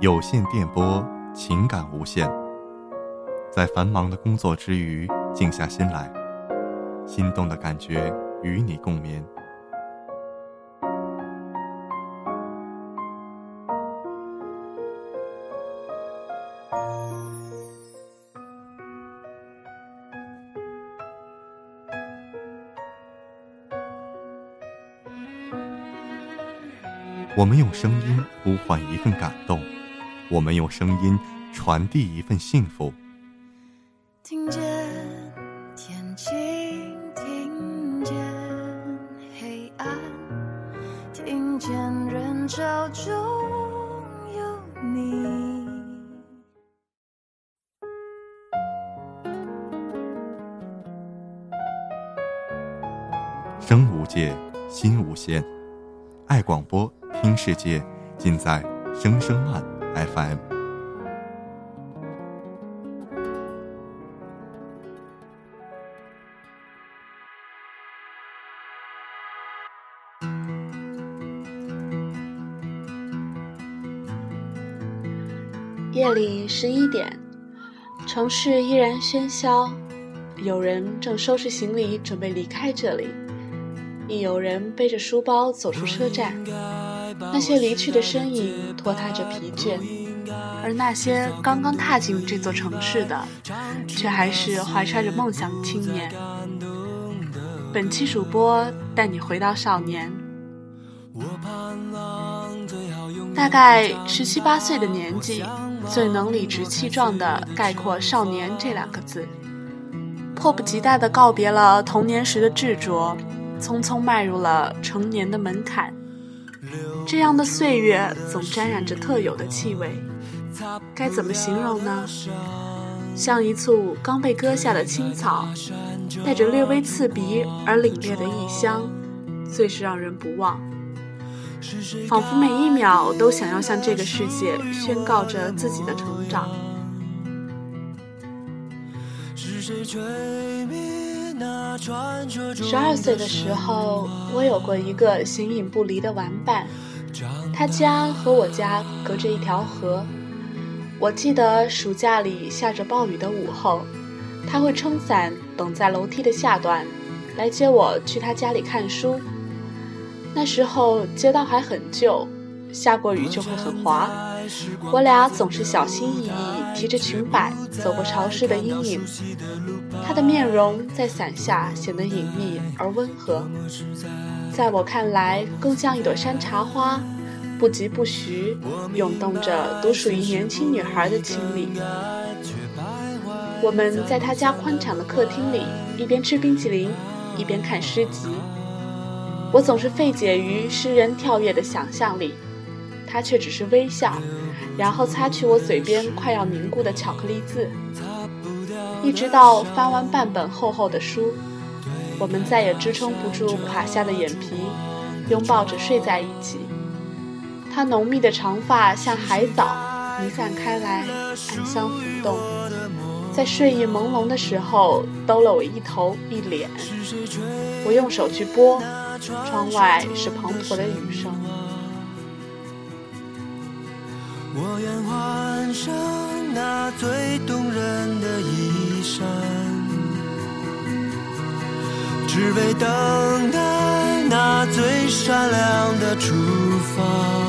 有线电波，情感无限。在繁忙的工作之余，静下心来，心动的感觉与你共眠。我们用声音呼唤一份感动，我们用声音传递一份幸福。听见天晴，听见黑暗，听见人潮中有你。声无界，心无限，爱广播。听世界，尽在声声慢 FM。夜里十一点，城市依然喧嚣，有人正收拾行李准备离开这里，亦有人背着书包走出车站。那些离去的身影拖沓着疲倦，而那些刚刚踏进这座城市的，却还是怀揣着梦想的青年。本期主播带你回到少年，大概十七八岁的年纪，最能理直气壮地概括“少年”这两个字，迫不及待地告别了童年时的执着，匆匆迈入了成年的门槛。这样的岁月总沾染着特有的气味，该怎么形容呢？像一簇刚被割下的青草，带着略微刺鼻而凛冽的异香，最是让人不忘。仿佛每一秒都想要向这个世界宣告着自己的成长。十二岁的时候，我有过一个形影不离的玩伴。他家和我家隔着一条河，我记得暑假里下着暴雨的午后，他会撑伞等在楼梯的下端，来接我去他家里看书。那时候街道还很旧，下过雨就会很滑，我俩总是小心翼翼提着裙摆走过潮湿的阴影。他的面容在伞下显得隐秘而温和。在我看来，更像一朵山茶花，不疾不徐，涌动着独属于年轻女孩的清丽。我们在他家宽敞的客厅里，一边吃冰淇淋，一边看诗集。我总是费解于诗人跳跃的想象力，他却只是微笑，然后擦去我嘴边快要凝固的巧克力渍。一直到翻完半本厚厚的书。我们再也支撑不住垮下的眼皮，拥抱着睡在一起。他浓密的长发像海藻弥散开来，暗香浮动，在睡意朦胧的时候兜了我一头一脸。我用手去拨，窗外是滂沱的雨声。我愿换上那最动人的衣衫。只为等待那最闪亮的出发。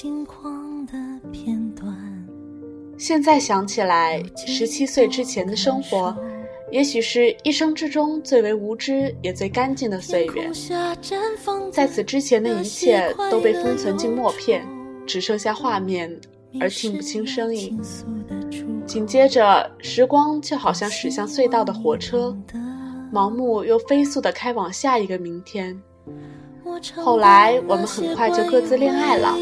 轻狂的片段。现在想起来，十七岁之前的生活，也许是一生之中最为无知也最干净的岁月。在此之前的一切都被封存进默片，只剩下画面，而听不清声音。紧接着，时光就好像驶向隧道的火车，盲目又飞速地开往下一个明天。后来，我们很快就各自恋爱了，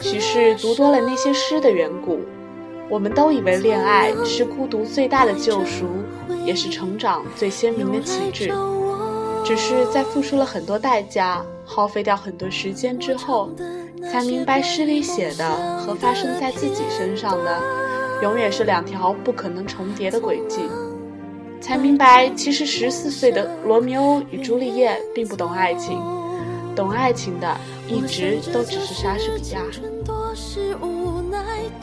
许是读多了那些诗的缘故。我们都以为恋爱是孤独最大的救赎，也是成长最鲜明的旗帜。只是在付出了很多代价、耗费掉很多时间之后，才明白诗里写的和发生在自己身上的，永远是两条不可能重叠的轨迹。才明白，其实十四岁的罗密欧与朱丽叶并不懂爱情，懂爱情的一直都只是莎士比亚。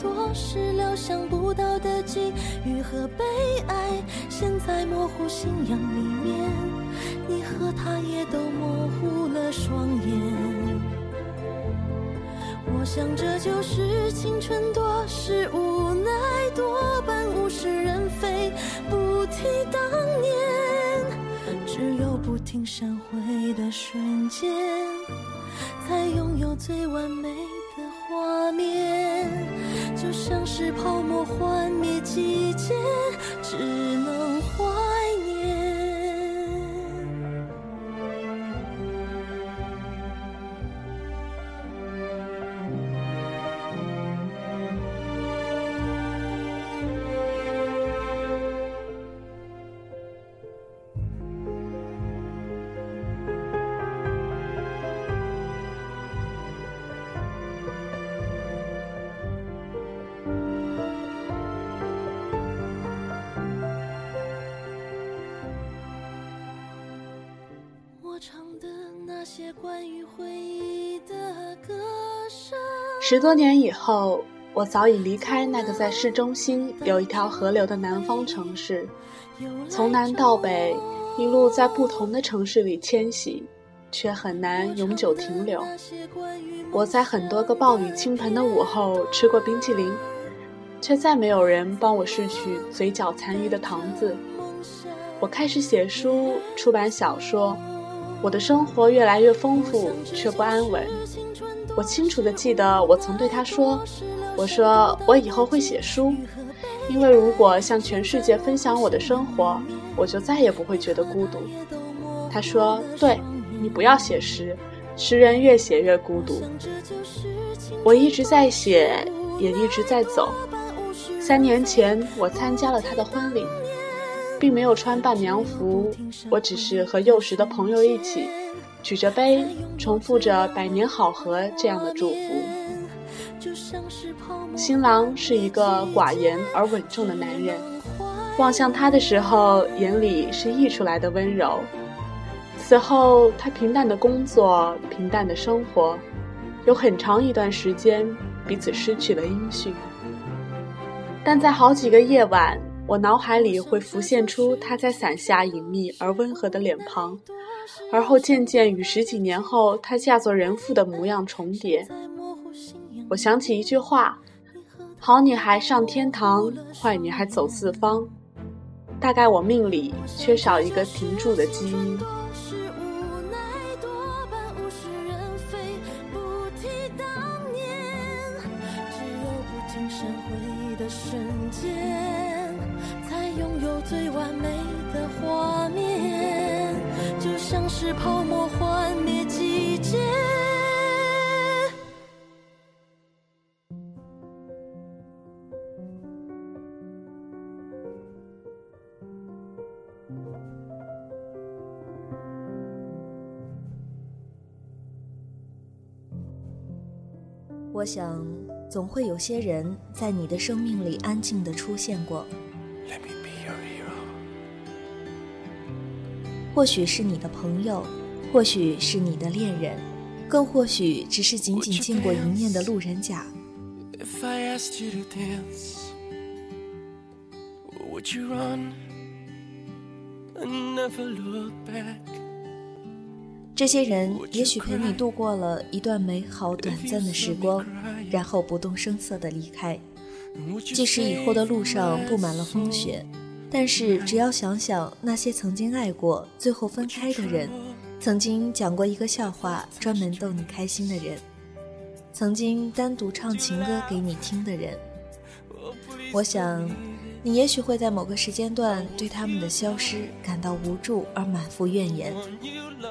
多是料想不到的境遇和悲哀，陷在模糊信仰里面，你和他也都模糊了双眼。我想这就是青春，多是无奈，多半物是人非，不提当年，只有闪回的瞬间，才拥有最完美的画面。就像是泡沫幻灭季节，只能怀。十多年以后，我早已离开那个在市中心有一条河流的南方城市，从南到北，一路在不同的城市里迁徙，却很难永久停留。我在很多个暴雨倾盆的午后吃过冰淇淋，却再没有人帮我拭去嘴角残余的糖渍。我开始写书，出版小说。我的生活越来越丰富，却不安稳。我清楚地记得，我曾对他说：“我说我以后会写书，因为如果向全世界分享我的生活，我就再也不会觉得孤独。”他说：“对，你不要写诗，诗人越写越孤独。”我一直在写，也一直在走。三年前，我参加了他的婚礼。并没有穿伴娘服，我只是和幼时的朋友一起，举着杯，重复着“百年好合”这样的祝福。新郎是一个寡言而稳重的男人，望向他的时候，眼里是溢出来的温柔。此后，他平淡的工作，平淡的生活，有很长一段时间，彼此失去了音讯。但在好几个夜晚。我脑海里会浮现出她在伞下隐秘而温和的脸庞，而后渐渐与十几年后她嫁作人妇的模样重叠。我想起一句话：“好女孩上天堂，坏女孩走四方。”大概我命里缺少一个停住的基因。我想，总会有些人在你的生命里安静的出现过。或许是你的朋友，或许是你的恋人，更或许只是仅仅见过一面的路人甲。这些人也许陪你度过了一段美好短暂的时光，然后不动声色地离开。即使以后的路上布满了风雪，但是只要想想那些曾经爱过、最后分开的人，曾经讲过一个笑话专门逗你开心的人，曾经单独唱情歌给你听的人，我想。你也许会在某个时间段对他们的消失感到无助而满腹怨言，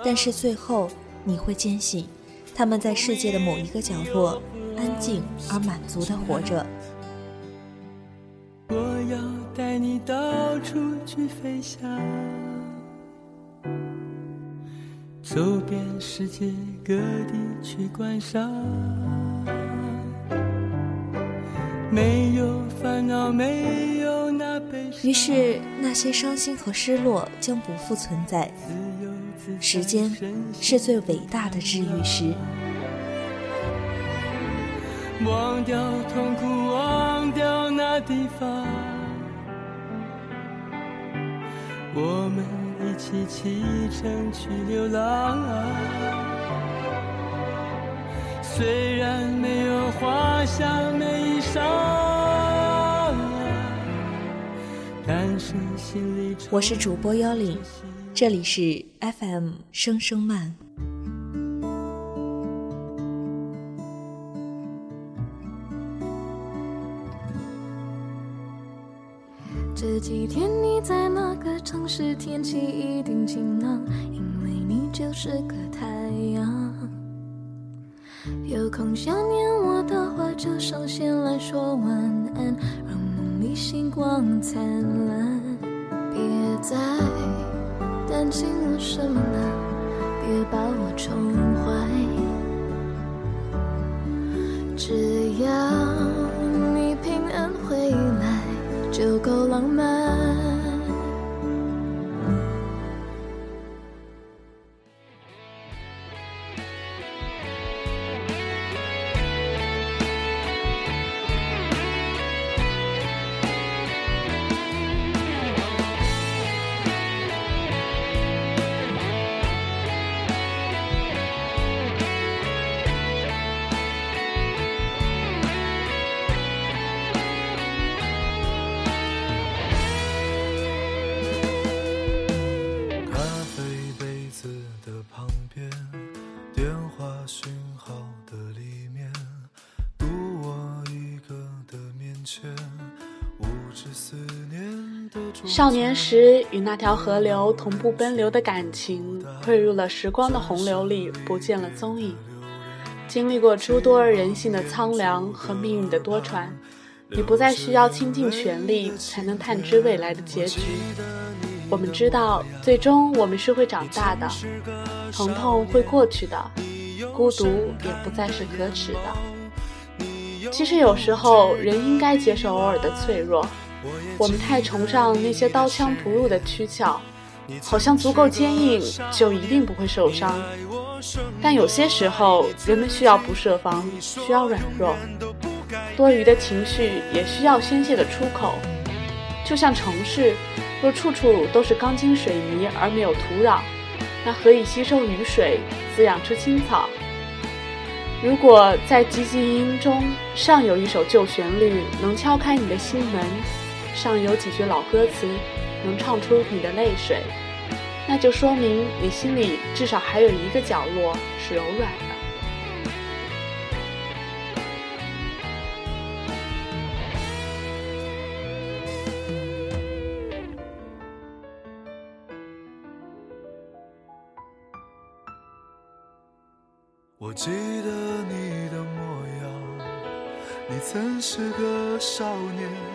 但是最后你会坚信，他们在世界的某一个角落安静而满足的活着。我要带你到处去飞翔，走遍世界各地去观赏，没有烦恼，没有。于是，那些伤心和失落将不复存在。时间是最伟大的治愈师。忘掉痛苦，忘掉那地方，我们一起启程去流浪。虽然没有花香美我是主播幺零，这里是 FM 声声慢。这几天你在哪个城市？天气一定晴朗，因为你就是个太阳。有空想念我的话，就上线来说晚安。让梦里星光灿烂，我在担心我什么呢，别把我宠坏，只要你平安回来，就够浪漫。少年时与那条河流同步奔流的感情，汇入了时光的洪流里，不见了踪影。经历过诸多人性的苍凉和命运的多舛，你不再需要倾尽全力才能探知未来的结局。我们知道，最终我们是会长大的，疼痛会过去的，孤独也不再是可耻的。其实有时候，人应该接受偶尔的脆弱。我们太崇尚那些刀枪不入的躯壳，好像足够坚硬就一定不会受伤。但有些时候，人们需要不设防，需要软弱，多余的情绪也需要宣泄的出口。就像城市，若处处都是钢筋水泥而没有土壤，那何以吸收雨水，滋养出青草？如果在寂静音中尚有一首旧旋律，能敲开你的心门。上有几句老歌词，能唱出你的泪水，那就说明你心里至少还有一个角落是柔软的。我记得你的模样，你曾是个少年。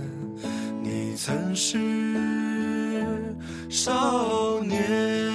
曾是少年。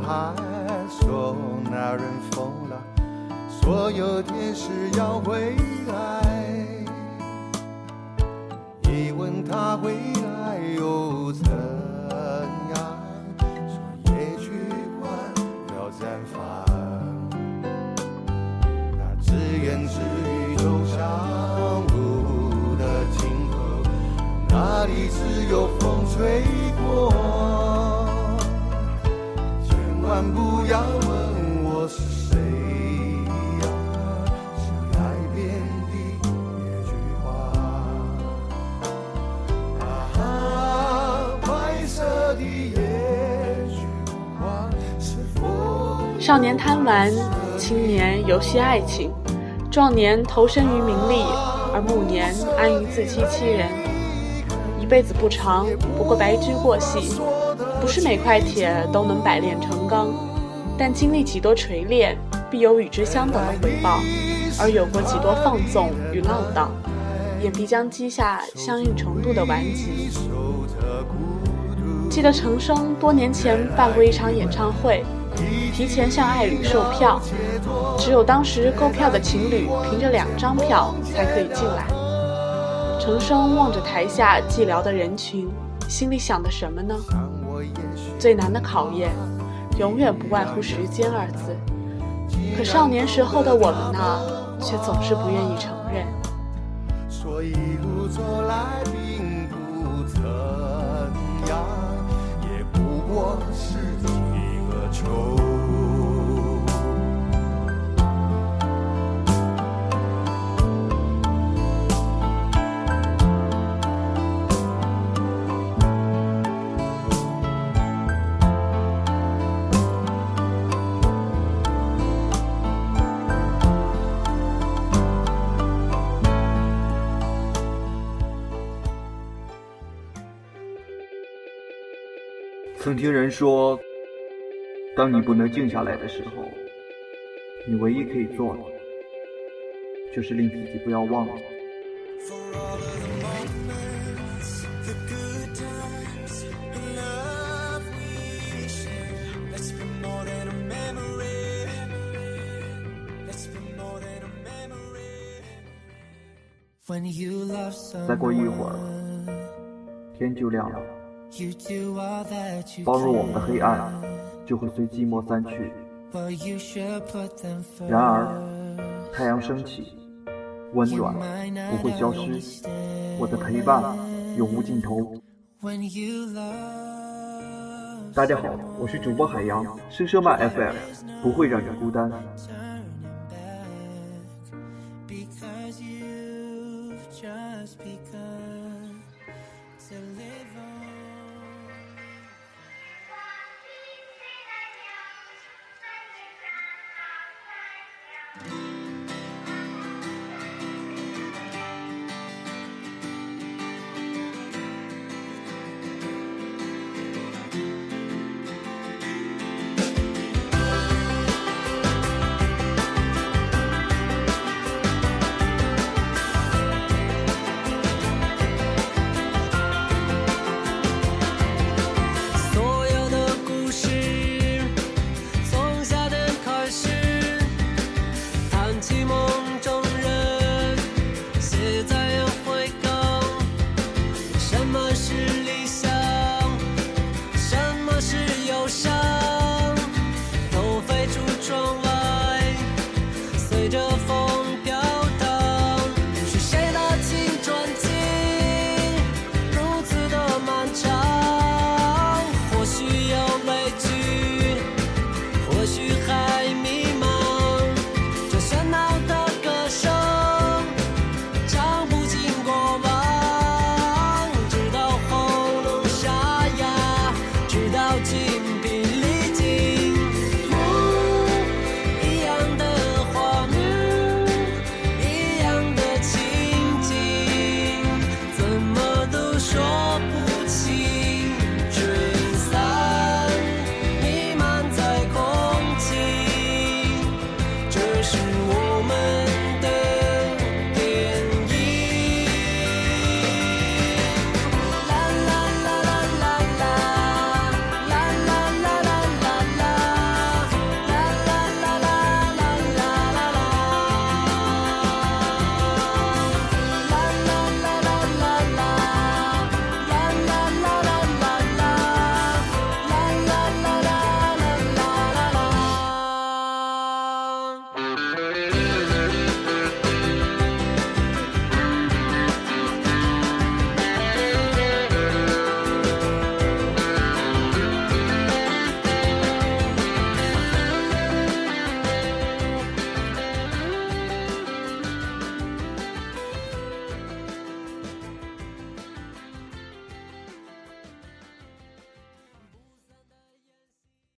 还说那人疯了，所有天使要回来。一问他回来又怎样？说也许快要绽放。那自言自语走向路的尽头，那里只有风吹过。千万不要问我是谁呀，是海边的野菊花。啊，白色的野菊花是否少年贪玩，青年游戏爱情，壮年投身于名利，而暮年安于自欺欺人。一辈子不长，不过白驹过隙。不是每块铁都能百炼成钢，但经历几多锤炼，必有与之相等的回报；而有过几多放纵与浪荡，也必将积下相应程度的顽疾。记得程生多年前办过一场演唱会，提前向爱侣售票，只有当时购票的情侣凭着两张票才可以进来。程生望着台下寂寥的人群，心里想的什么呢？最难的考验，永远不外乎时间二字。可少年时候的我们呢，却总是不愿意承认。曾听人说，当你不能静下来的时候，你唯一可以做的，就是令自己不要忘了。再过一会儿，天就亮了。包容我们的黑暗，就会随寂寞散去。然而，太阳升起，温暖不会消失，我的陪伴永无尽头。大家好，我是主播海洋，声声慢 FM 不会让你孤单。to live on.